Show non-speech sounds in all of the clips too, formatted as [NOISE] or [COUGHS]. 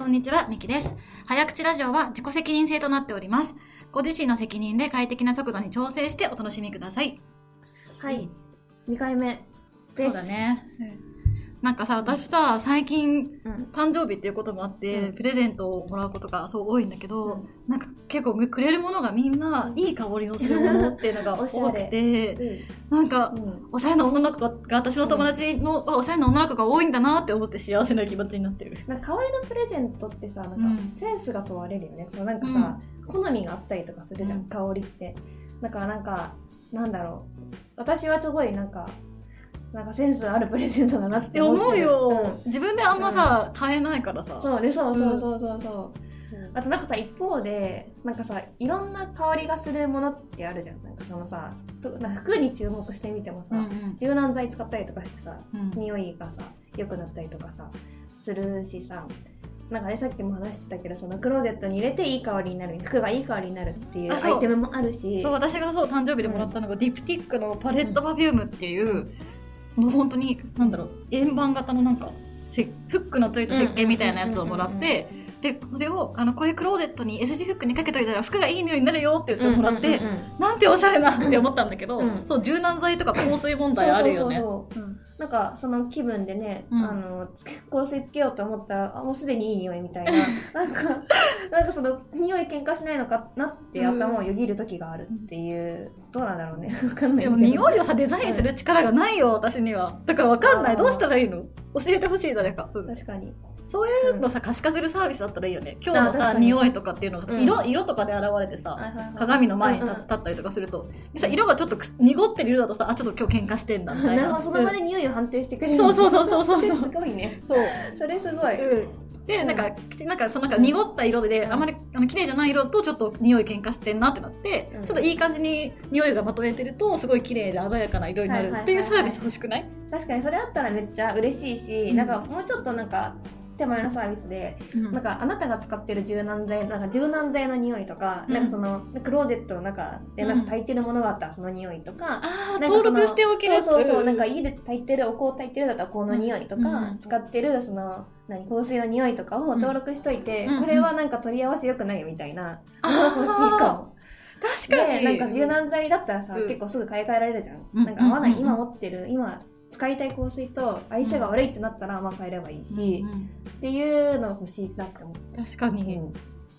こんにちは、みきです。早口ラジオは自己責任制となっております。ご自身の責任で快適な速度に調整してお楽しみください。はい。2回目です。そうだ。ね。なんかさ、私さ、最近、うん。誕生日っていうこともあって、うんプレゼントをもらうことがそう多いんだけど、うんなんか結構くれるものがみんないい香りのするものっていうのが多くて、なんか、うん。おしゃれな女の子が私の友達の、あおしゃれな女の子が多いんだなって思って幸せな気持ちになってる。なんか香りのプレゼントってさ、なんうんかセンスが問われるよね。なんかさ、好みがあったりとかするじゃん香りって。だからなんか、なんだろう。私はすごいなんか、なんかセンスあるプレゼントだなっってて思う思ってる。よ、自分であんまさ、買えないからさ。そう。でそうそうそうそう。そう。あとなんかさ一方でなんかさいろんな香りがするものってあるじゃん。なんかそのさとな服に注目してみてもさ、うんうん。柔軟剤使ったりとかしてさうん。匂いがさ良くなったりとかさするしさなんかねさっきも話してたけどそのクローゼットに入れていい香りになる服がいい香りになるっていうアイテムもあるし。そう私がそう誕生日でもらったのが、ディプティックのパレットパフュームっていう、その本当になんだろう円盤型のなんかせフックのついた石鹸みたいなやつをもらって、でそれをあのこれクローゼットに S 字フックにかけといたら服がいい匂いになるよって言ってもらって、なんておしゃれなって思ったんだけど、うん。そう柔軟剤とか香水問題あるよね。そうそうそうそうなんかその気分でね、うん。あの香水つけようと思ったらあもうすでにいい匂いみたいな。[LAUGHS] なんかなんかその匂い喧嘩しないのかなって頭をよぎる時があるっていう、どうなんだろうね。[LAUGHS] わかんないでも匂いをさデザインする力がないよ私には。だからわかんない。どうしたらいいの？教えてほしい誰か、うん。確かにそういうのさ可視化するサービスだったらいいよね。今日のさ匂いとかっていうのが色色とかで現れてさ、鏡の前に立立ったりとかすると、でさ色がちょっと濁ってる色だとさあちょっと今日喧嘩してんだみたいな。なるほど。その場で匂いを判定してくれるそうそうそうそうそうそう。すごいね。そう。それすごい、うん。で、なんか、なんか、そのなんか濁った色で、うん。あまり、あの、綺麗じゃない色とちょっと匂い喧嘩してんなってなって、うん。ちょっといい感じに匂いがまとめてると、すごい綺麗で鮮やかな色になるっていうサービス欲しくない？確かにそれあったらめっちゃ嬉しいし、うん。なんかもうちょっとなんか手前のサービスでなんかあなたが使ってる柔軟剤なんか柔軟剤の匂いとか、うん。なんかそのクローゼットの中でなんか炊いてるものがあったらその匂いとか、ああ、なんか登録しておけるそうそうそうなんか家で炊いてるお香炊いてるだったらこの匂いとか、うん。使ってるその何香水の匂いとかを登録しといて、うん。これはなんか取り合わせよくないよみたいな、あー欲しいかも。確かに。でなんか柔軟剤だったらさ、うん。結構すぐ買い替えられるじゃん、うん。なんか合わない、うん。今持ってる今使いたい香水と相性が悪いってなったら、まあ変えればいいし、うんうん。っていうのが欲しいなって思って、確かに。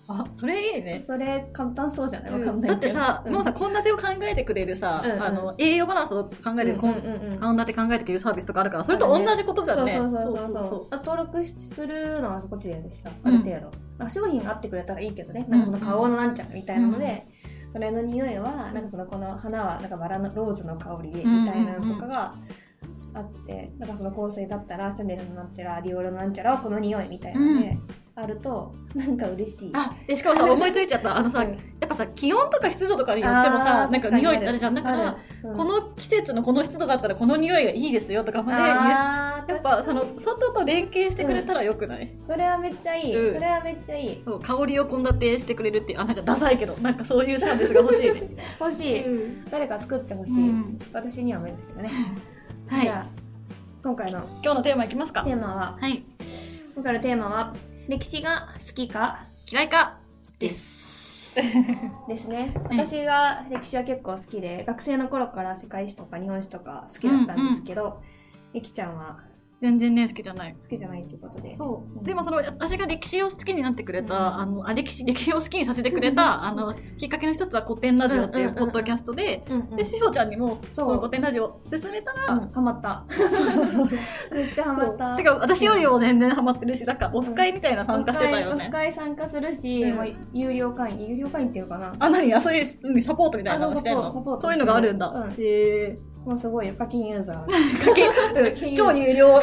あ、それいいね。それ簡単そうじゃない？わかんないけど。だってさ、うん。もうさ、献立を考えてくれるさ、うんうん。あの、栄養バランスを考えて、こんうんうんうん。うん献立考えてくれるサービスとかあるから、それと同じことじゃんね。そうそうそうそうそう。あ登録するのはこっちでさある程度、あ商品が合ってくれたらいいけどね。なんかその顔のなんちゃらみたいなので、それの匂いはなんかそのこの花はなんかバラのローズの香りでみたいなのとかがあって、なんかその香水だったらシャネルのなんちゃらディオールのなんちゃらはこの匂いみたいなので、あるとなんか嬉しい。あ、で、しかもさ、思いついちゃった。[LAUGHS] あのさ、うん。やっぱさ、気温とか湿度とかによってもさなんか匂いってあるじゃん。だから、、確にあるこの季節のこの湿度だったらこの匂いがいいですよとかまで、やっぱその外と連携してくれたらよくない、それはめっちゃいい、うん。それはめっちゃいい。香りを献立してくれるっていうあなんかダサいけどなんかそういうサービスが欲しいね、[LAUGHS] 欲しい、うん。誰か作ってほしい、うん。私には無理だけどね、はい。じゃあ今回の今日のテーマいきますか？テーマは？はい。今回のテーマは歴史が好きか？嫌いか？です。です。ね。う [LAUGHS] ん私が歴史は結構好きで学生の頃から世界史とか日本史とか好きだったんですけど、ゆきちゃんは全然ね好きじゃない。好きじゃないということで。そう、うん。でもその私が歴史を好きになってくれた、うん。あのあ歴史歴史を好きにさせてくれたあのきっかけの一つは古典ラジオっていうポッドキャストで、うんうんでしほちゃんにもその古典ラジオを勧めたら、うん。ハマった。[LAUGHS] めっちゃハマった。てか私よりも全然ハマってるしなんかオフ会みたいな参加してたよね。オフ会参加するし、うん。もう有料会員有料会員っていうかな。あ何？あそういううんサポートみたいなのしてんの？そういうのがあるんだ、うん。へえもうすごいよ課金ユー。ザー超有料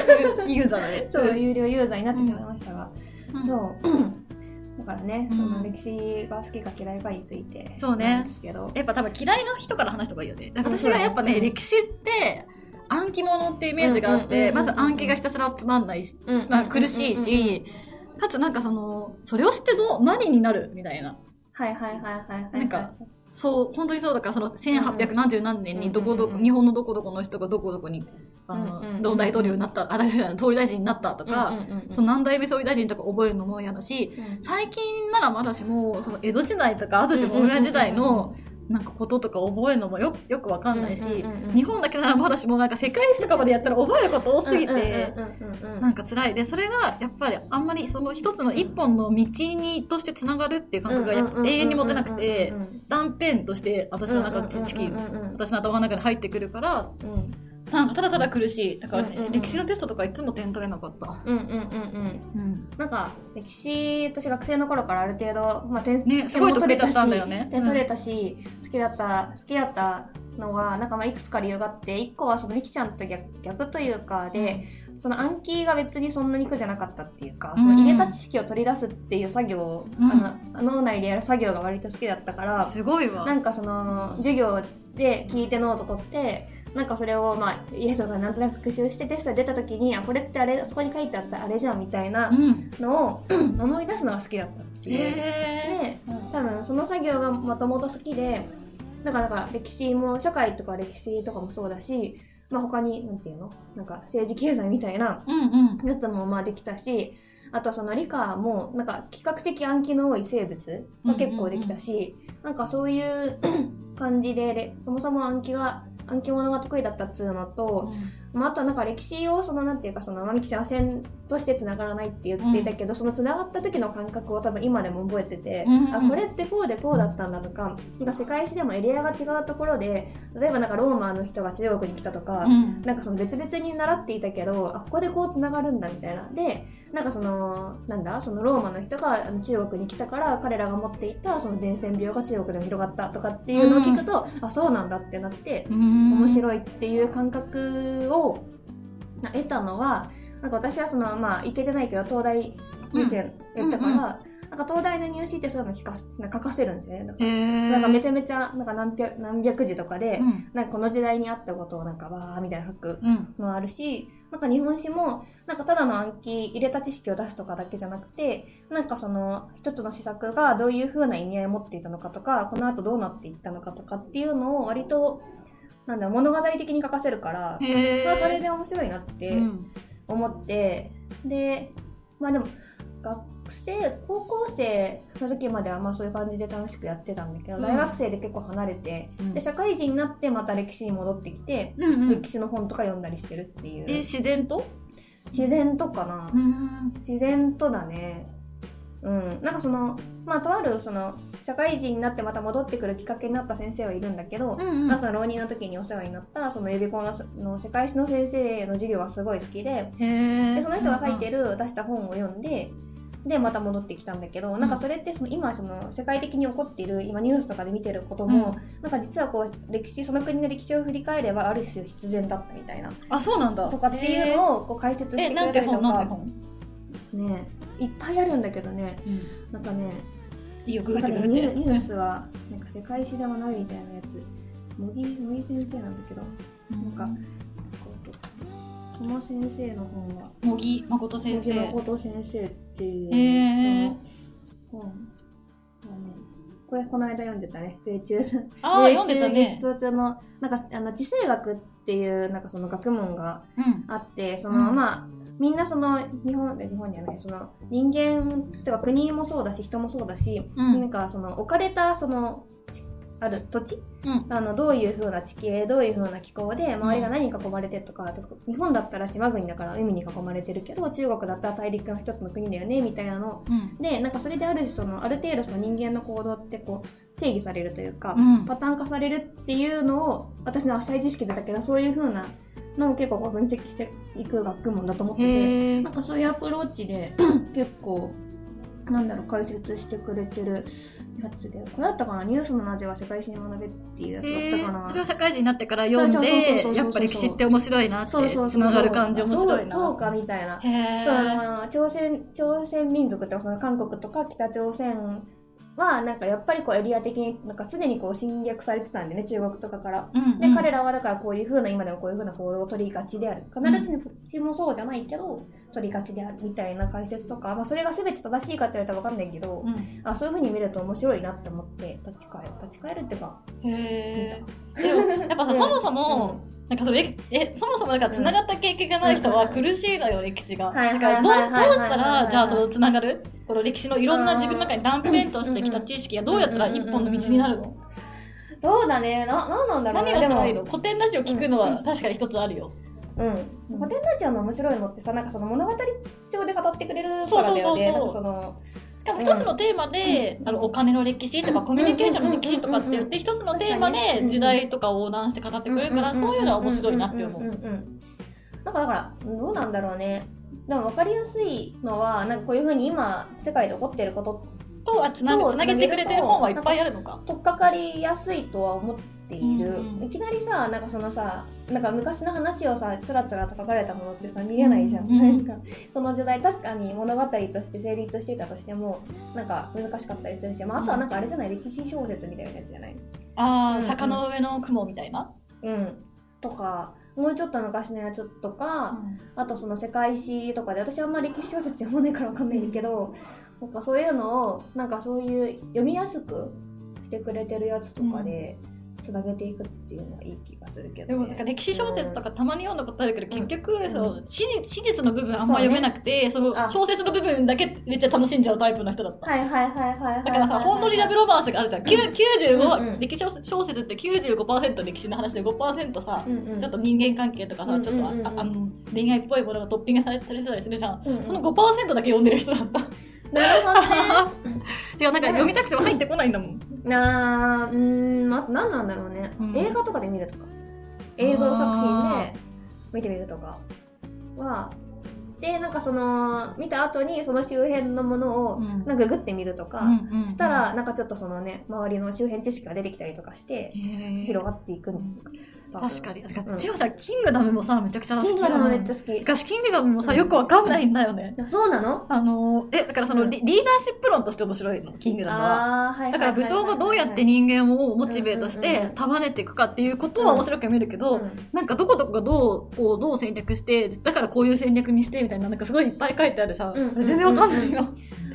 ユーザーだね。超有料ユーザーになってしまいましたが、うん。そう。だからね、うん。その歴史が好きか嫌いかについてそうね。ですけど。やっぱ多分嫌いな人から話した方がいいよね。うん私がやっぱね、うん。歴史って暗記物っていうイメージがあってまず暗記がひたすらつまんないし、うんまあ、苦しいし、かつなんかそのそれを知ってどう何になるみたいな。はいはいはいはいはい。なんかそう本当にそうだからその1800何十何年にどこどこ、日本のどこどこの人がどこどこにあの、大統領になったあ大統領総理大臣になったとか、その何代目総理大臣とか覚えるのも嫌だしうん。最近ならまだしもその江戸時代とか安土桃山時代のなんかこととか覚えるのもよよくわかんないし、日本だけならまだしもなんか世界史とかまでやったら覚えること多すぎて。なんか辛い。でそれがやっぱりあんまりその一つの一本の道にとしてつながるっていう感覚が永遠に持てなくて断片として私の中の知識私の頭の中に入ってくるからうんただただ苦しい。だからね、うんうんうん。歴史のテストとかいつも点取れなかった、うんうんうんうん。うん、なんか歴史私学生の頃からある程度、まあ、点ねすごい得意だったんだよね。点取れたし、好きだった好きだったのがなんかまあいくつか理由があって1個はそのみきちゃんと逆逆というかで、その暗記が別にそんなに苦じゃなかったっていうか、その入れた知識を取り出すっていう作業を、うん。あの脳内でやる作業が割と好きだったから、すごいわ。なんかその授業で聞いてノート取ってなんかそれをまあ家とかなんとなく復習してテストで出た時にあこれってあれそこに書いてあったあれじゃんみたいなうん。のを思い出すのが好きだったっていう。へで多分その作業がもともと好きでなんかなんか歴史も社会とか歴史とかもそうだし、まあ、他になんていうの？なんか政治経済みたいなうんうん。やつもまあできたしあとその理科もなんか比較的暗記の多い生物は結構できたし、なんかそういう [COUGHS] 感じでれそもそも暗記が暗記物が得意だったっつうのと、まあ、あとはなんか歴史をそのなんていうかそのまみきちゃんは線としてつながらないって言っていたけど、そのつながった時の感覚を多分今でも覚えてて、うんうんあこれってこうでこうだったんだとかなんか世界史でもエリアが違うところで例えばなんかローマの人が中国に来たとか、うん。なんかその別々に習っていたけどあここでこうつながるんだみたいな。でなんかそのなんだそのローマの人が中国に来たから彼らが持っていたその伝染病が中国でも広がったとかっていうのを聞くと、あそうなんだってなってうん。面白いっていう感覚を得たのはなんか私はそのまあ行けてないけど東大見てやったから、うんうんなんか東大の入試ってそういうの聞かすなんか書かせるんですよ。ね。だからへー。なんかめちゃめちゃなんか何百何百字とかで、うん。なんかこの時代にあったことをなんかわーみたいな書くうんのあるしなんか日本史もなんかただの暗記入れた知識を出すとかだけじゃなくてなんかその一つの施策がどういう風な意味合いを持っていたのかとかこの後どうなっていったのかとかっていうのを割となんだ物語的に書かせるから、まあ、それで面白いなってうん。思って、でまあでも学生高校生の時まではまあそういう感じで楽しくやってたんだけど、うん。大学生で結構離れて、うん。で社会人になってまた歴史に戻ってきて、うんうん。歴史の本とか読んだりしてるっていう、え自然と？自然とかな、うん。自然とだねうん。なんかそのまあとあるその社会人になってまた戻ってくるきっかけになった先生はいるんだけど、うんまあ、その浪人の時にお世話になったその予備校のの世界史の先生の授業はすごい好きででその人が書いてる出した本を読んででまた戻ってきたんだけど、なんかそれってその今その世界的に起こっている今ニュースとかで見てることも、なんか実はこう歴史その国の歴史を振り返ればある種必然だったみたいな。あそうなんだ。とかっていうのをこう解説しえてくれたりとかねいっぱいあるんだけどね。なんかねいいよグなんかグって。ググってねニュースはなんか世界史で学ぶみたいなやつ。茂木茂木先生なんだけどなんかこの先生の本は。茂木誠先生。茂木誠先生っていうへー。本本はねこれこの間読んでたね。米中あ米ね。中激闘中のなんかあの地政学っていうなんかその学問がうん。あってその、うん。まあみんなその日本日本じゃないその人間とか国もそうだし人もそうだし、うん。なんかその置かれたそのちある土地？うん。あのどういう風な地形どういう風な気候で周りが何に囲まれてとか,、とか日本だったら島国だから海に囲まれてるけど中国だったら大陸の一つの国だよねみたいなの。うん。でなんかそれである種そのある程度その人間の行動ってこう定義されるというか、うん。パターン化されるっていうのを私の浅い知識でだけどそういう風なのを結構こう分析していく学問だと思っててなんかそういうアプローチで [CLEARS THROAT] 結構なんだろう解説してくれてるやつでこれだったかなニュースの味が世界史に学べっていうやつだったかな。それを社会人になってから読んでやっぱ歴史って面白いなってつながる感じ面白いなそうかみたいな。朝鮮朝鮮民族ってその韓国とか北朝鮮はなんかやっぱりこうエリア的になんか常にこう侵略されてたんでね中国とかから。で、彼らはだからこういう風な今でもこういう風な行動を取りがちである。必ずしもそっちもそうじゃないけど、取りがちであるみたいな解説とか、まあ、それが全て正しいかって言われたら分かんないけど、うん。あそういう風に見ると面白いなって思って立ち返る立ち返るっていうかへえやっぱさそもそもなんかそれえそもそもだからつながった経験がない人は苦しいのよ、歴史が。はいだからどうしたらじゃあそのつながるこの歴史のいろんな自分の中に断片としてきた知識がどうやったら一本の道になるの？そうだね。ななんなんだろう何ね。でもがしたらいいの？古典ラジオ聞くのうんは確かに一つあるよ。うん。古典ラジオの面白いのってさなんかその物語調で語ってくれるからだよね。なんかそのしかも一つのテーマで、あのお金の歴史とかコミュニケーションの歴史とかって言って一つのテーマで時代とかを横断して語ってくれるからそういうのは面白いなって思う。んんんうんなんかだからどうなんだろうね。でも分かりやすいのはなんかこういうふうに今世界で起こってることとはつなとつなげてくれてる本はいっぱいあるのか。とっかかりやすいとは思っている、うんうん。いきなりさなんかそのさなんか昔の話をさつらつらと書かれたものってさ見れないじゃん、うんうん。なんかこの時代確かに物語として成立していたとしてもなんか難しかったりするし、まあ、あとはなんかあれじゃない？歴史小説みたいなやつじゃない？ああ、うん坂の上の雲みたいな？うん。とかもうちょっと昔のやつとか、あとその世界史とかで私はあんまり歴史小説読まないからわかんないんだけど、なんかそういうのをなんかそういう読みやすくしてくれてるやつとかでつなげていくっていうのはいい気がするけど、ね、でもなんか歴史小説とかたまに読んだことあるけど、結局、ん。その史実史実の部分あんま読めなくてそ、のあ。小説の部分だけめっちゃ楽しんじゃうタイプの人だった。はいはいはいはいはいだからさ、本当にラブロマンスがあるじゃん。きゅ95、うんうん。歴史小説って95%歴史の話で5%さ、うんうん。ちょっと人間関係とかさ、うんちょっとあうん。うんうんああの恋愛っぽいものがトッピングされされてたりするじゃん。うんうん。その5%だけ読んでる人だった。なるほどね。[LAUGHS] 違う、なんか読みたくても入ってこないんだもん。なあうーん、ま、なんなんだろうね、うん。映画とかで見るとか。映像作品で見てみるとか。はでなんかその見た後にその周辺のものをうん。なんかググってみるとか、うんうん。したらなんかちょっとそのね周りの周辺知識が出てきたりとかしてへー。広がっていくんじゃないか確かに。だからうん。しおちゃん、キングダムもさ、めちゃくちゃ好き。キングダムめっちゃ好き。昔キングダムもさ、よくわかんないんだよね。あそうなの？あのー、え、だからそのリ,、リーダーシップ論として面白いの、キングダムは。はいだから武将がどうやって人間をモチベートして束ねていくかっていうことは面白く読めるけど、うん。なんかどこどこがどう、こう、どう戦略して、だからこういう戦略にしてみたいな、なんかすごいいっぱい書いてあるさ、全然わかんないよ。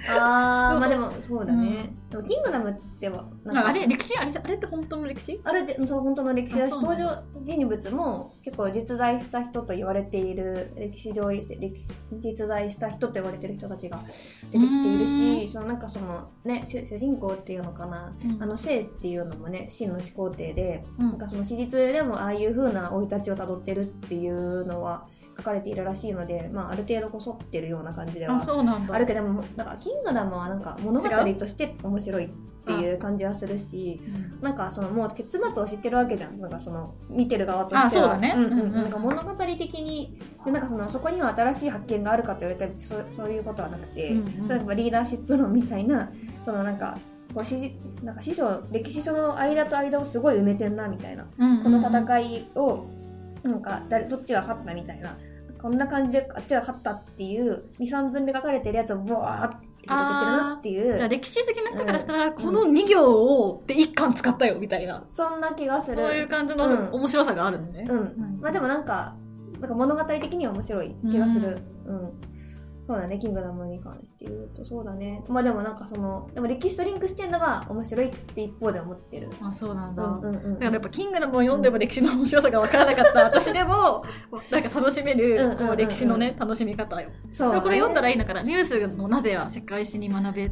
あー [LAUGHS] まあででもそうだね、でもキングダムってはなんかあれ、歴史？あれ、あれって本当の歴史？あれでそう本当の歴史。だ。し登だ場人物も結構実在した人と言われている歴史上歴実在した人と言われている人たちが出てきているうしそのなんかそのね主主人公っていうのかな、うん。あの生っていうのもね真の始皇帝で、うん。なんかその史実でもああいう風な生い立ちをたどってるっていうのは書かれているらしいので、まあ、ある程度こそってるような感じであ、はそうなんだ。あるけどもだからキングダムはなんか物語として面白いっていう感じはするし。う？ん。なんかそのもう結末を知ってるわけじゃん。なんかその見てる側としては。あそうだね。んうんうん。うんなんか物語的にでなんかそのそこには新しい発見があるかと言われたらそうそういうことはなくて、うんうん。例えばリーダーシップ論みたいなそのなんかこう史実なんか師匠歴史書の間と間をすごい埋めてんなみたいな、うん。この戦いをなんか誰どっちが勝ったみたいな。こんな感じであっちが勝ったっていう23分で書かれてるやつをブワーって出てくるなっていう。歴史好きな人からしたら、この2行をで1巻使ったよみたいな、そんな気がすそうる。いう感じうん。の面白さがあるのね。うん、まあでもなんかなんか物語的には面白い気がする、うんそうだねキングダムに関して言うとそうだね。まあでもなんかそのでも歴史とリンクしてるのが面白いって一方で思ってる。あ、そうなんだ。うんうんうんだからやっぱキングダムを読んでも歴史の面白さが分からなかった。私でもなんか楽しめるこう歴史のね楽しみ方よ。そう、でもこれ読んだらいいいのかな。ニュースのなぜは世界史に学べ。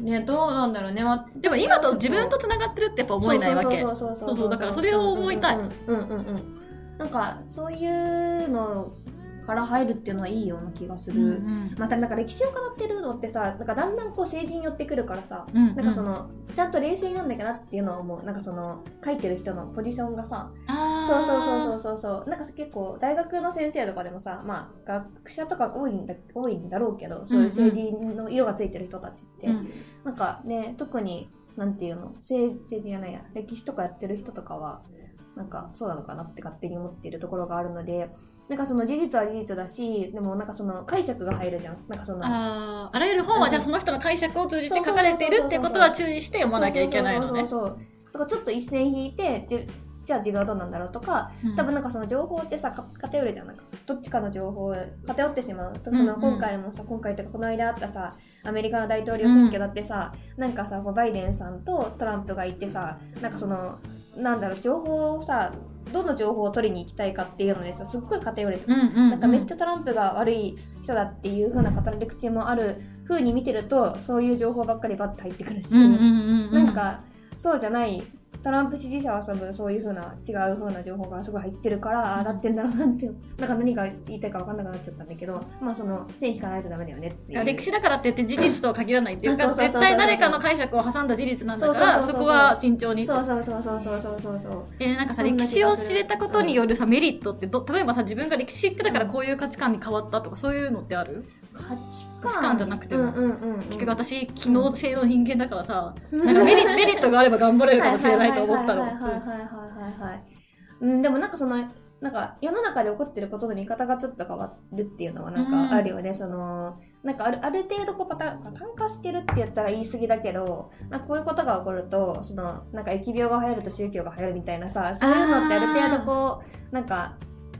ねどうなんだろうね。でも今と自分とつながってるってやっぱ思えないわけ。そうそうそうそうそうだからそれを思いたい。うんうんうんうんうん。なんかそういうのから入るっていうのはいいような気がする、うんまたなんか歴史を語ってるのってさなんかだんだんこう政治に寄ってくるからさうんうん。なんかその、ちゃんと冷静なんだけどなっていうのは思う。なんかその書いてる人のポジションがさそうそうそうそうそうそう。なんかさ結構大学の先生とかでもさまあ学者とか多いんだ多いんだろうけどそういう政治の色がついてる人たちって、うん。なんかね特になんていうの政政治じゃないや歴史とかやってる人とかはなんかそうなのかなって勝手に思っているところがあるのでなんかその事実は事実だしでもなんかその解釈が入るじゃん。なんかそのあーあらゆる本はじゃあその人の解釈を通じて書かれているってことは注意して読まなきゃいけないのね。そうそうそうそう。だからちょっと一線引いてでじゃあ自分はどうなんだろうとかうん。多分なんかその情報ってさか偏るじゃん。なんかどっちかの情報偏ってしまう。そのうん。うん今回もさ、今回ってかこの間あったさアメリカの大統領選挙だってさ、なんかさバイデンさんとトランプがいてさなんかそのなんだろう情報をさどの情報を取りに行きたいかっていうのでさすっごい偏れてうんうんうん。なんかめっちゃトランプが悪い人だっていう風な語り口もある風に見てるとそういう情報ばっかりバッと入ってくるし、うんうんうんうん。なんかそうじゃないトランプ支持者は多分そういう風な違う風な情報がすごい入ってるからああなってんだろうなってなんか何が言いたいか分かんなくなっちゃったんだけどまあその線引かないとダメだよねっていう。歴史だからって言って事実とは限らないっていうか絶対誰かの解釈を挟んだ事実なんだからそこは慎重に。そうそうそうそうそうそうそうそう。えーなんかさ歴史を知れたことによるさメリットってど例えばさ自分が歴史知ってたからこういう価値観に変わったとかそういうのってある？価値観価値観。じゃなくても。うんうんうんうん、結局私機能性の人間だからさなんかメリ [LAUGHS] メリットがあれば頑張れるかもしれないと思ったの。はいはいはいはいうんでもなんかそのなんか世の中で起こってることの見方がちょっと変わるっていうのはなんかあるよね、そのなんかあるある程度こうパタパターン化してるって言ったら言い過ぎだけどなんかこういうことが起こるとそのなんか疫病が流行ると宗教が流行るみたいなさそういうのってある程度こうなんか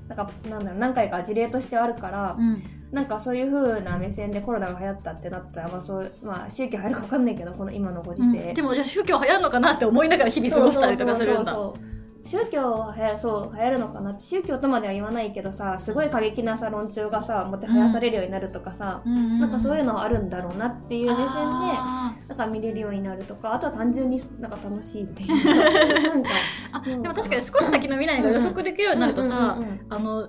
なんかなんだろう何回か事例としてあるから、うんなんかそういう風な目線でコロナが流行ったってなったら、まあそうまあ、宗教流行るか分かんないけどこの今のご時世、でもじゃあ宗教流行るのかなって思いながら日々過ごしたりとかするんだ。そうそうそうそう宗教は流行るそう流行るのかなって宗教とまでは言わないけどさすごい過激なさ論調がさもてはやされるようになるとかさ、なんかそういうのはあるんだろうなっていう目線であなんか見れるようになるとかあとは単純になんか楽しいっていう。[LAUGHS] なんかでも確かに少し先の未来が予測できるようになるとさ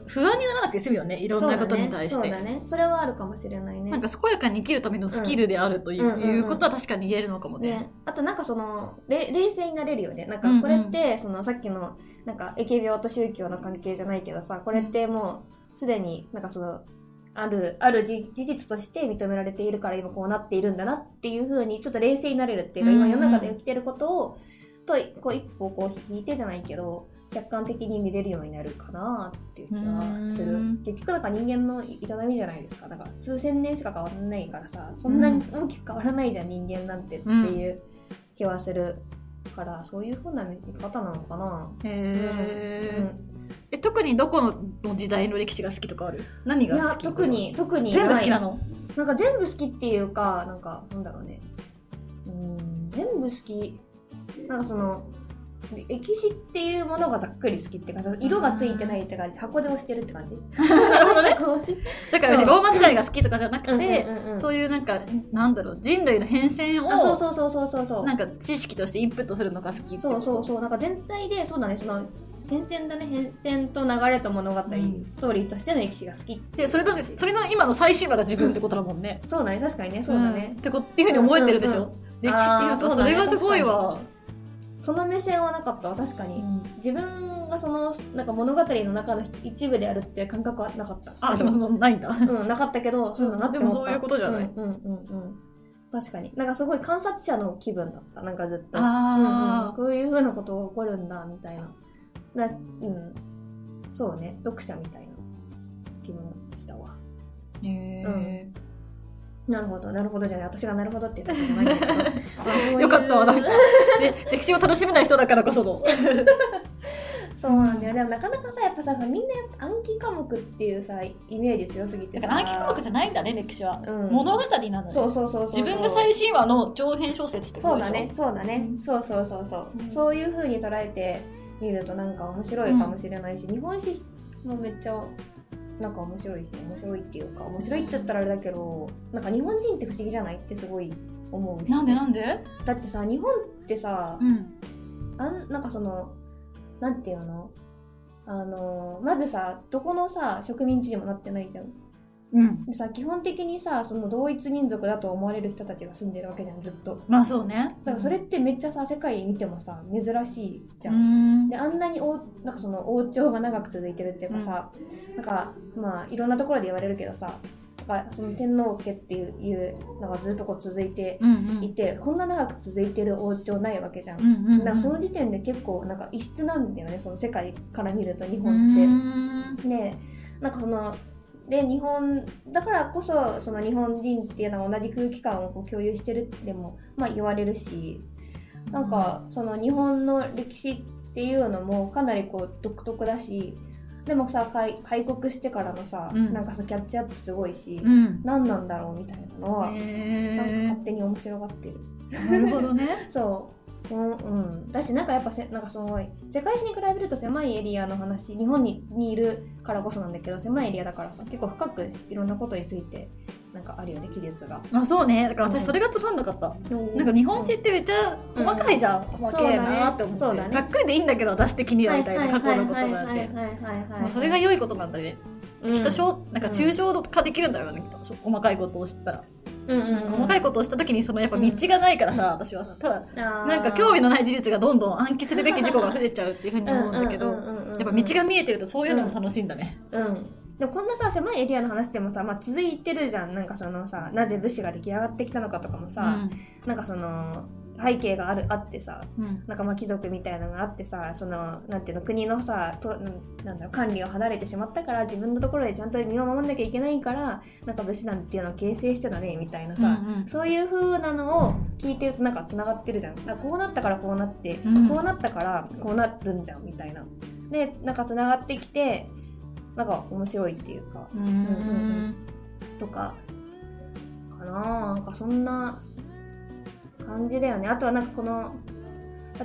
不安にならなくて済むよねいろんなことに対して、そうだね。ね。それはあるかもしれないね。なんか健やかに生きるためのスキルであるという,、うんうんうん。うんいうことは確かに言えるのかもね。ね、あとなんかそのれ冷静になれるよね。なんうんうん。かこれって、そのさっきのなんか疫病と宗教の関係じゃないけどさこれってもうすでになんかそのあるある事事実として認められているから今こうなっているんだなっていうふうにちょっと冷静になれるっていうか、うんうん今世の中で起きてることをとこう一歩こう引いてじゃないけど客観的に見れるようになるかなっていう気がする。うん。結局なんか人間の営みじゃないですか。だから数千年しか変わらないからさそんなに大きく変わらないじゃん、人間なんてっていう気はするからそういうふうな見方なのかな、へー。うん。え特にどこの時代の歴史が好きとかある？何いやが好き特に特に全部好きなの？なんか全部好きっていうかなんかなんだろうね。うん全部好き。なんかその歴史っていうものがざっくり好きって感じ。色がついてないって感じ。箱で押してるって感じ。なるほどねだからねそうローマ時代が好きとかじゃなくて、そういうなんかなんだろう人類の変遷をあそうそうそうそうそうそう。なんか知識としてインプットするのが好きそうそううそう。なんか全体でそうだね。その変遷だね。変遷と流れと物語、ん。ストーリーとしての歴史が好きでそれだってそれの今の最新話が自分ってことだもんね、そうだね。確かにね。そうだね。ん、ってことっていうふうに思えてるでしょ、うんうん歴史あーいうだね。れがすごいわ、その目線はなかった。わ確かに、自分がそのなんか物語の中の一部であるっていう感覚はなかった。あでもそのないんだ。うんなかったけどそうだなって思った。でもそういうことじゃない。うんうんうんうん。確かに。なんかすごい観察者の気分だった。なんかずっと。うんうん、こういうふうなことが起こるんだみたいな。だうん。そうね。読者みたいな気分でしたわ。へー。なるほどなるほどじゃない。私がなるほどって言ったわけじゃないんだけど。[LAUGHS] よかったわなんか [LAUGHS] で歴史を楽しめない人だからこその。[LAUGHS] そうなんだよ。でもなかなかさやっぱさみんな暗記科目っていうさイメージ強すぎてさ。だから暗記科目じゃないんだね歴史は、うん。物語なのよそうそうそうそう自分が最新話の長編小説ってことでしょ。そうだね。そうだね、うん。そうそうそうそう、うん。そういう風に捉えてみるとなんか面白いかもしれないし、日本史もめっちゃなんか面白いし面白いっていうか面白いって言ったらあれだけどなんか日本人って不思議じゃない？ってすごい思うしなんでなんで？だってさ日本ってさ、うん。あんなんかそのなんていうの？あのまずさどこのさ植民地にもなってないじゃん。うん。でさ基本的にさその同一民族だと思われる人たちが住んでるわけじゃんずっと。まあそうね。だからそれってめっちゃさ世界見てもさ珍しいじゃ、うん。んであんなに王なんかその王朝が長く続いてるっていうかさ、なんかまあいろんなところで言われるけどさなんかその天皇家っていういうのがずっとこう続いてうんうん。いて、こんな長く続いてる王朝ないわけじゃん、うんうんうん。だからその時点で結構なんか異質なんだよねその世界から見ると日う本って。ん。でなんかそので日本だからこそその日本人っていうのは同じ空気感をこう共有してるっても、まあ、言われるしなんかその日本の歴史っていうのもかなりこう独特だしでもさ開開国してからのさ、うん。なんかさキャッチアップすごいし、うん。何なんだろうみたいなのは、なんかへ勝手に面白がってる。ーなるほどね。[LAUGHS] そうん。うん、だしなんかやっぱせなんかすごい世界史に比べると狭いエリアの話日本ににいるからこそなんだけど狭いエリアだからさ結構深くいろんなことについてなんかあるよね記述が。あそうね。だから私それがつまんなかった、なんか日本史ってめっちゃ細かいじゃん、細けえなって思ってそうだね。ざっくりでいいんだけど私的にはみたいな過去のことがあってまあそれが良いことなんだね、きっと小なんか抽象化できるんだよね、きっとそ細かいことを知ったら、細かいことをした時にそのやっぱ道がないからさ、私はさ。ただななんか興味のない事実がどんどん暗記するべき事故が増えちゃうっていうふうに思うんだけど、やっぱ道が見えてるとそういうのも楽しいんだね。うん。でもこんなさ狭いエリアの話でもさ、まあ、続いてるじゃん。なんかそのさなぜ武士が出来上がってきたのかとかもさ、なんかその背景があるあってさうん。なんかまあ貴族みたいなのがあってさそのなんていうの国のさとなんだろう管理を離れてしまったから自分のところでちゃんと身を守んなきゃいけないからなんか武士なんていうのを形成してたねみたいなさ、うんうん。そういう風なのを聞いてるとなんかつながってるじゃん。だこうなったからこうなって、うん。こうなったからこうなるんじゃんみたいな。でなんかつながってきてなんか面白いっていうか。うんうんとかかななんかそんな感じだよね。あとはなんかこの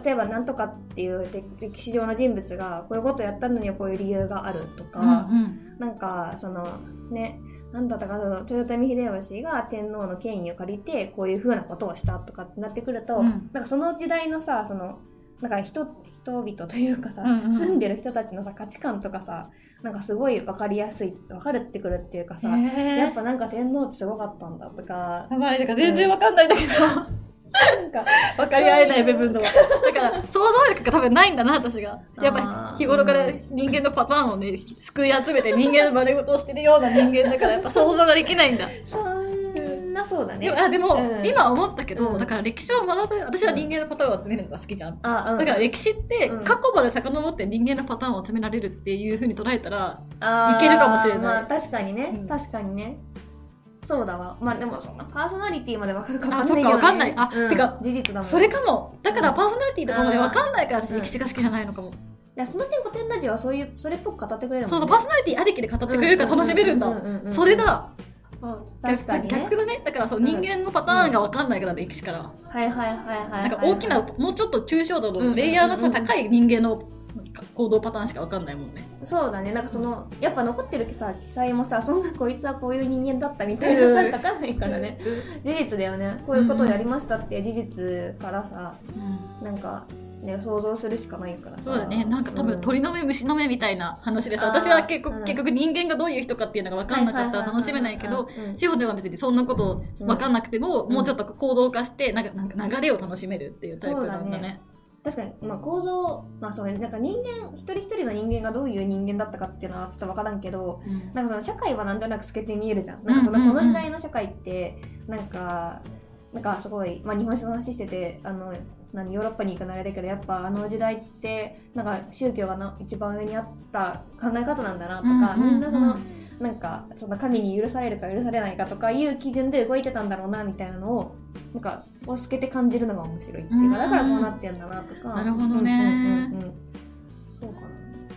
例えば何とかっていう歴史上の人物がこういうことやったのにはこういう理由があるとか、うんなんかそのねなんだったかその豊臣秀吉が天皇の権威を借りてこういうふうなことをしたとかってなってくると、うん。なんかその時代のさそのなんか人人々というかさ、うんうん。住んでる人たちのさ価値観とかさなんかすごい分かりやすい分かるってくるっていうかさ、へやっぱなんか天皇ってすごかったんだとか。やばい、だから全然わかんないんだけど、[LAUGHS] なんか分かり合えない部分の。だから、想像力が多分ないんだな、私が。やっぱあー日頃から人間のパターンをね、すくい集めて人間の真似事をしてるような人間だから、やっぱ想像ができないんだ。そんなそうだね。でも、あでも、うん。今思ったけど、うん。だから歴史を学ぶ、私は人間のパターンを集めるのが好きじゃん。あ、うん、だから歴史ってうん。過去まで遡って人間のパターンを集められるっていうふうに捉えたら、いけるかもしれない。まあ確かにね、うん。確かにねそうだわ。まあでもそんなパーソナリティまでわかるかわかあそっかわかんない。あうん。てか事実だもんそれかも。だからパーソナリティとかまでわかんないから私うん。歴史が好きじゃないのかも。いやその点古典ラジオはそういうそれっぽく語ってくれるもんね。そうそう、パーソナリティありきで語ってくれるから楽しめるんだ。うううんうんそれだ。確かにね。逆だね。だからそう、人間のパターンがわかんないから、歴史からは。はいはいはいはいはいなんか大きな、もうちょっと抽象度のレイヤーの高い人間の行動パターンしかわかんないもんね。そうだね。なんかそのやっぱ残ってるさ記載もさそんなこいつはこういう人間だったみたいなうん。さ書かないからね。事実だよね。こういうことをやりましたって事実からさなんかね想像するしかないからさ。そうだね。なんか多分鳥の目、虫の目みたいな話でさ、私は結構、うん。結局人間がどういう人かっていうのがわかんなかったら楽しめないけど、志保では別にそんなことわかんなくても、うん。もうちょっと行動化して、なんかなんか流れを楽しめるっていうタイプなんだね。そうだね。確かに、まあ、構造まあそうねなんか人間一人一人の人間がどういう人間だったかっていうのはちょっと分からんけどうん。なんかその社会はなんとなく透けて見えるじゃん。なんかそのうんうんうん。この時代の社会ってなんかなんかすごい、まあ、日本史の話しててあの何ヨーロッパに行くのあれだけどやっぱあの時代ってなんか宗教がな一番上にあった考え方なんだなとか、みんなそのなんかその神に許されるか許されないかとかいう基準で動いてたんだろうなみたいなのをなんかを透けて感じるのが面白いっていうかうん。だからこうなってんだなとか。なるほどね。うんうんうん。うんそうかな。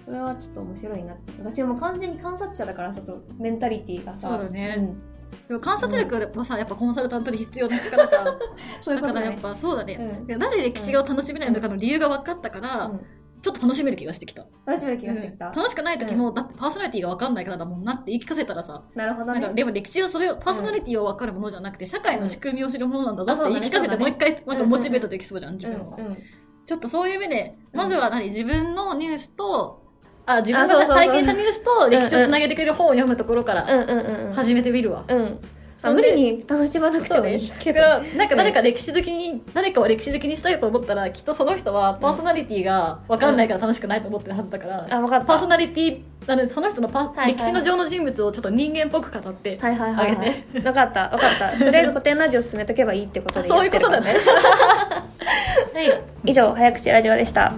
それはちょっと面白いな私はもう完全に観察者だからさそうメンタリティーがさ。そうだね。ん。でも観察力はさ、やっぱコンサルタントに必要な力じゃん。そういうことね。だからやっぱそうだね。うん。なぜ歴史を楽しめないのかの理由が分かったから、うんちょっと楽しめる気がしてきた。楽しめる気がしてきた、うん。楽しくない時も、だってパーソナリティが分かんないからだもんなって言い聞かせたらさ、なるほどね。なんかでも歴史はそれを、パーソナリティを分かるものじゃなくて、社会の仕組みを知るものなんだぞって言い聞かせて、もう一回、なんかモチベートできそうじゃん、自分は。うんうん。ちょっとそういう目で、うんまずは何、自分のニュースと、あ、自分が体験したニュースと歴史をつなげてくれる本を読むところからうんうんうんうん。始めてみるわ。うんあ無理に楽しまなくてもいいけど、なんか誰か歴史好きに、誰かを歴史好きにしたいと思ったら、きっとその人はパーソナリティが分かんないから楽しくないと思ってるはずだから、あ分かった。パーソナリティ、なのでその人のパ、はいはい歴史の上の人物をちょっと人間っぽく語って、はいはいはい、はあげい、分かった分かった。[LAUGHS] とりあえず古典ラジオ進めとけばいいってことでそういうことだね。[LAUGHS] はい。以上早口ラジオでした